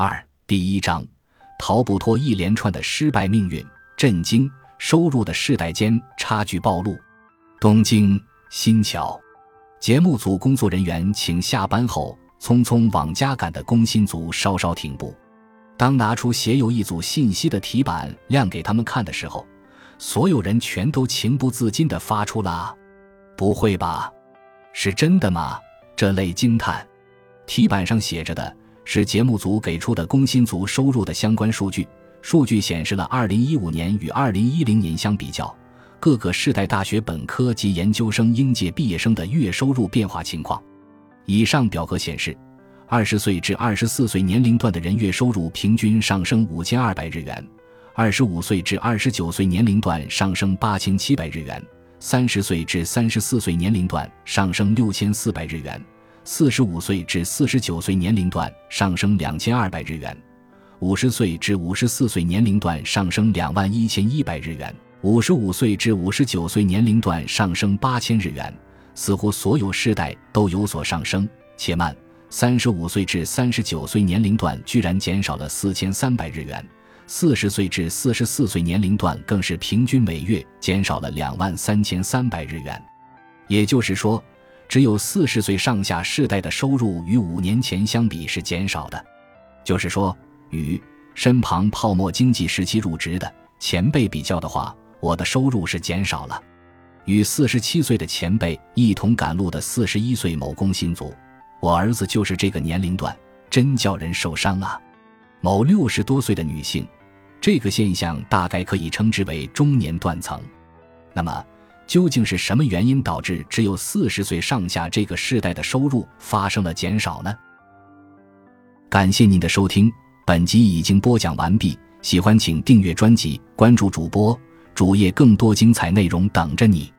二第一章，逃不脱一连串的失败命运，震惊收入的世代间差距暴露。东京新桥，节目组工作人员请下班后匆匆往家赶的工薪族稍稍停步。当拿出写有一组信息的题板亮给他们看的时候，所有人全都情不自禁地发出了“不会吧，是真的吗？”这类惊叹。题板上写着的。是节目组给出的工薪族收入的相关数据。数据显示了2015年与2010年相比较，各个世代大学本科及研究生应届毕业生的月收入变化情况。以上表格显示，20岁至24岁年龄段的人月收入平均上升5200日元；25岁至29岁年龄段上升8700日元；30岁至34岁年龄段上升6400日元。四十五岁至四十九岁年龄段上升两千二百日元，五十岁至五十四岁年龄段上升两万一千一百日元，五十五岁至五十九岁年龄段上升八千日元。似乎所有世代都有所上升。且慢，三十五岁至三十九岁年龄段居然减少了四千三百日元，四十岁至四十四岁年龄段更是平均每月减少了两万三千三百日元。也就是说。只有四十岁上下世代的收入与五年前相比是减少的，就是说，与身旁泡沫经济时期入职的前辈比较的话，我的收入是减少了。与四十七岁的前辈一同赶路的四十一岁某工薪族，我儿子就是这个年龄段，真叫人受伤啊。某六十多岁的女性，这个现象大概可以称之为中年断层。那么。究竟是什么原因导致只有四十岁上下这个世代的收入发生了减少呢？感谢您的收听，本集已经播讲完毕。喜欢请订阅专辑，关注主播主页，更多精彩内容等着你。